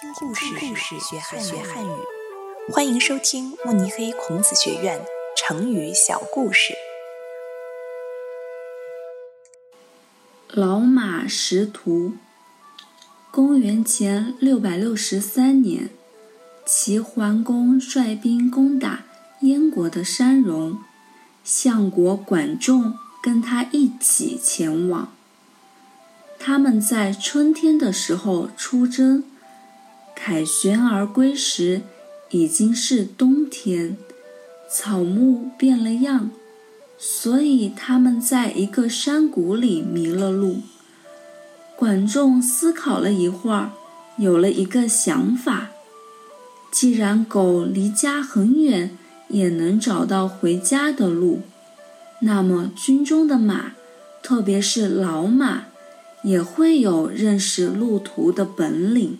听故事，学汉学汉语。欢迎收听慕尼黑孔子学院成语小故事。老马识途。公元前六百六十三年，齐桓公率兵攻打燕国的山戎，相国管仲跟他一起前往。他们在春天的时候出征。凯旋而归时，已经是冬天，草木变了样，所以他们在一个山谷里迷了路。管仲思考了一会儿，有了一个想法：既然狗离家很远也能找到回家的路，那么军中的马，特别是老马，也会有认识路途的本领。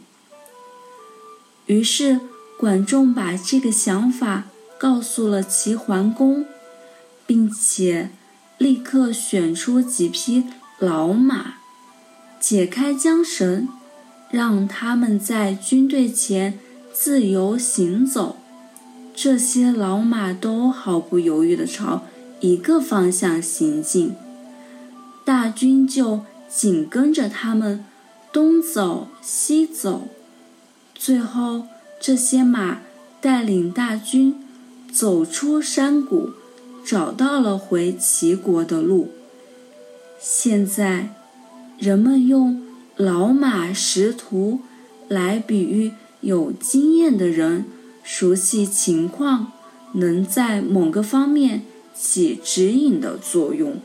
于是，管仲把这个想法告诉了齐桓公，并且立刻选出几匹老马，解开缰绳，让他们在军队前自由行走。这些老马都毫不犹豫地朝一个方向行进，大军就紧跟着他们，东走西走。最后，这些马带领大军走出山谷，找到了回齐国的路。现在，人们用“老马识途”来比喻有经验的人熟悉情况，能在某个方面起指引的作用。